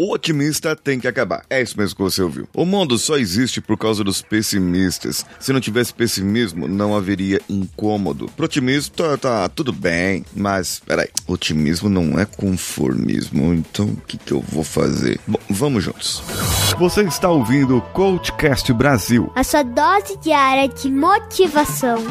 o otimista tem que acabar. É isso mesmo que você ouviu. O mundo só existe por causa dos pessimistas. Se não tivesse pessimismo, não haveria incômodo. Pro otimista, tá tudo bem, mas peraí, otimismo não é conformismo, então o que, que eu vou fazer? Bom, vamos juntos. Você está ouvindo o Coachcast Brasil. A sua dose diária de motivação.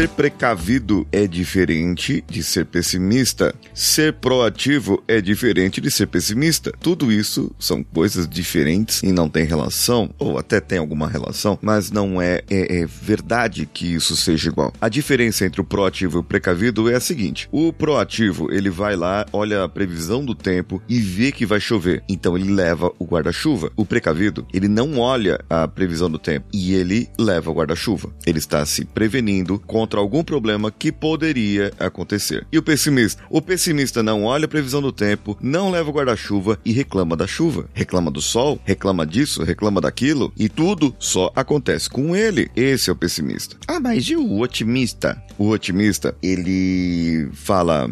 Ser precavido é diferente de ser pessimista. Ser proativo é diferente de ser pessimista. Tudo isso são coisas diferentes e não tem relação, ou até tem alguma relação, mas não é, é, é verdade que isso seja igual. A diferença entre o proativo e o precavido é a seguinte: o proativo ele vai lá, olha a previsão do tempo e vê que vai chover, então ele leva o guarda-chuva. O precavido ele não olha a previsão do tempo e ele leva o guarda-chuva. Ele está se prevenindo com contra algum problema que poderia acontecer. E o pessimista? O pessimista não olha a previsão do tempo, não leva o guarda-chuva e reclama da chuva. Reclama do sol, reclama disso, reclama daquilo e tudo só acontece com ele. Esse é o pessimista. Ah, mas e o otimista? O otimista, ele fala: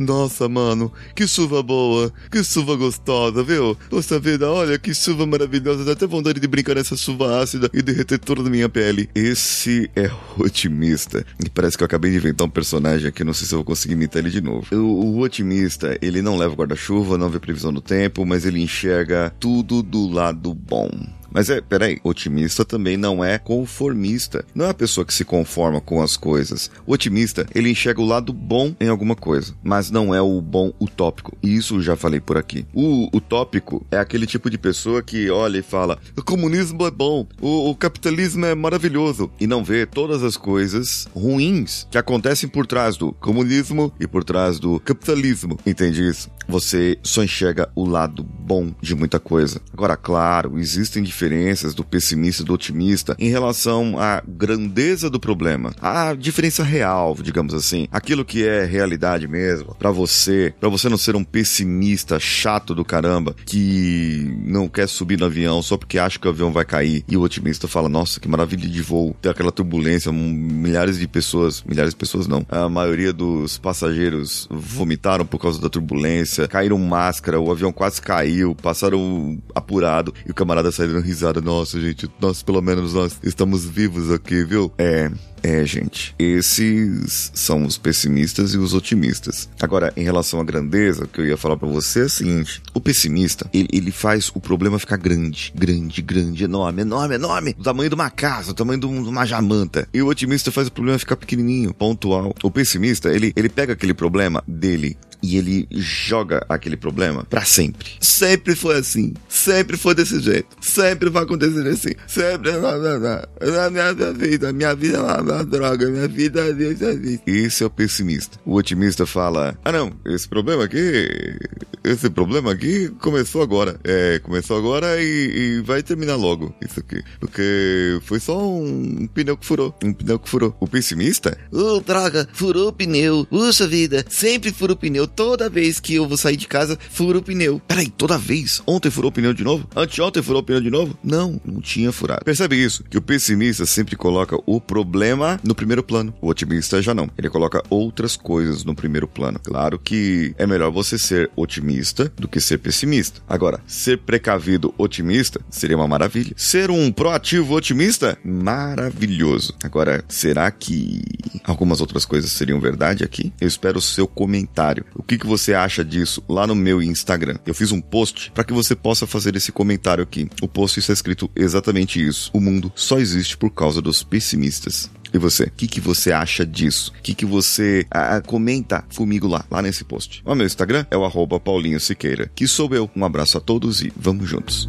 Nossa, mano, que chuva boa, que chuva gostosa, viu? Nossa vida, olha que chuva maravilhosa, dá até vontade de brincar nessa chuva ácida e derreter toda a minha pele. Esse é otimista. E parece que eu acabei de inventar um personagem aqui, não sei se eu vou conseguir imitar ele de novo. O, o otimista, ele não leva guarda-chuva, não vê previsão do tempo, mas ele enxerga tudo do lado bom. Mas é, peraí, otimista também não é conformista. Não é a pessoa que se conforma com as coisas. O otimista, ele enxerga o lado bom em alguma coisa, mas não é o bom utópico. E isso já falei por aqui. O utópico é aquele tipo de pessoa que olha e fala: o comunismo é bom, o, o capitalismo é maravilhoso, e não vê todas as coisas ruins que acontecem por trás do comunismo e por trás do capitalismo. Entende isso? Você só enxerga o lado bom de muita coisa. Agora, claro, existem diferenças diferenças do pessimista e do otimista em relação à grandeza do problema, a diferença real, digamos assim, aquilo que é realidade mesmo para você, para você não ser um pessimista chato do caramba que não quer subir no avião só porque acha que o avião vai cair e o otimista fala: "Nossa, que maravilha de voo". Tem aquela turbulência, milhares de pessoas, milhares de pessoas não. A maioria dos passageiros vomitaram por causa da turbulência, caíram máscara, o avião quase caiu, passaram apurado e o camarada saiu risada. Nossa, gente, nós pelo menos nós estamos vivos aqui, viu? É, é, gente, esses são os pessimistas e os otimistas. Agora, em relação à grandeza, o que eu ia falar para você é o seguinte: o pessimista, ele, ele, faz o problema ficar grande, grande, grande, enorme, enorme, enorme, do tamanho de uma casa, do tamanho de uma jamanta. E o otimista faz o problema ficar pequenininho, pontual. O pessimista, ele, ele pega aquele problema dele e ele joga aquele problema para sempre. Sempre foi assim. Sempre foi desse jeito. Sempre vai acontecer assim. Sempre. Na minha vida. Minha vida é uma droga. Minha vida é isso. Esse é o pessimista. O otimista fala: Ah, não, esse problema aqui. Esse problema aqui começou agora. É, começou agora e, e vai terminar logo. Isso aqui. Porque foi só um pneu que furou. Um pneu que furou. O pessimista? Oh, droga, furou o pneu. Puxa vida, sempre fura o pneu toda vez que eu vou sair de casa, furo o pneu. Peraí, toda vez? Ontem furou o pneu de novo? Anteontem furou o pneu de novo? Não, não tinha furado. Percebe isso? Que o pessimista sempre coloca o problema no primeiro plano. O otimista já não. Ele coloca outras coisas no primeiro plano. Claro que é melhor você ser otimista do que ser pessimista. Agora, ser precavido otimista seria uma maravilha. Ser um proativo otimista? Maravilhoso. Agora, será que algumas outras coisas seriam verdade aqui? Eu espero o seu comentário. O que, que você acha disso lá no meu Instagram? Eu fiz um post para que você possa fazer esse comentário aqui. O post está escrito exatamente isso. O mundo só existe por causa dos pessimistas. E você? O que, que você acha disso? O que, que você ah, comenta comigo lá, lá nesse post? O meu Instagram é o arroba Paulinho Siqueira, que sou eu. Um abraço a todos e vamos juntos.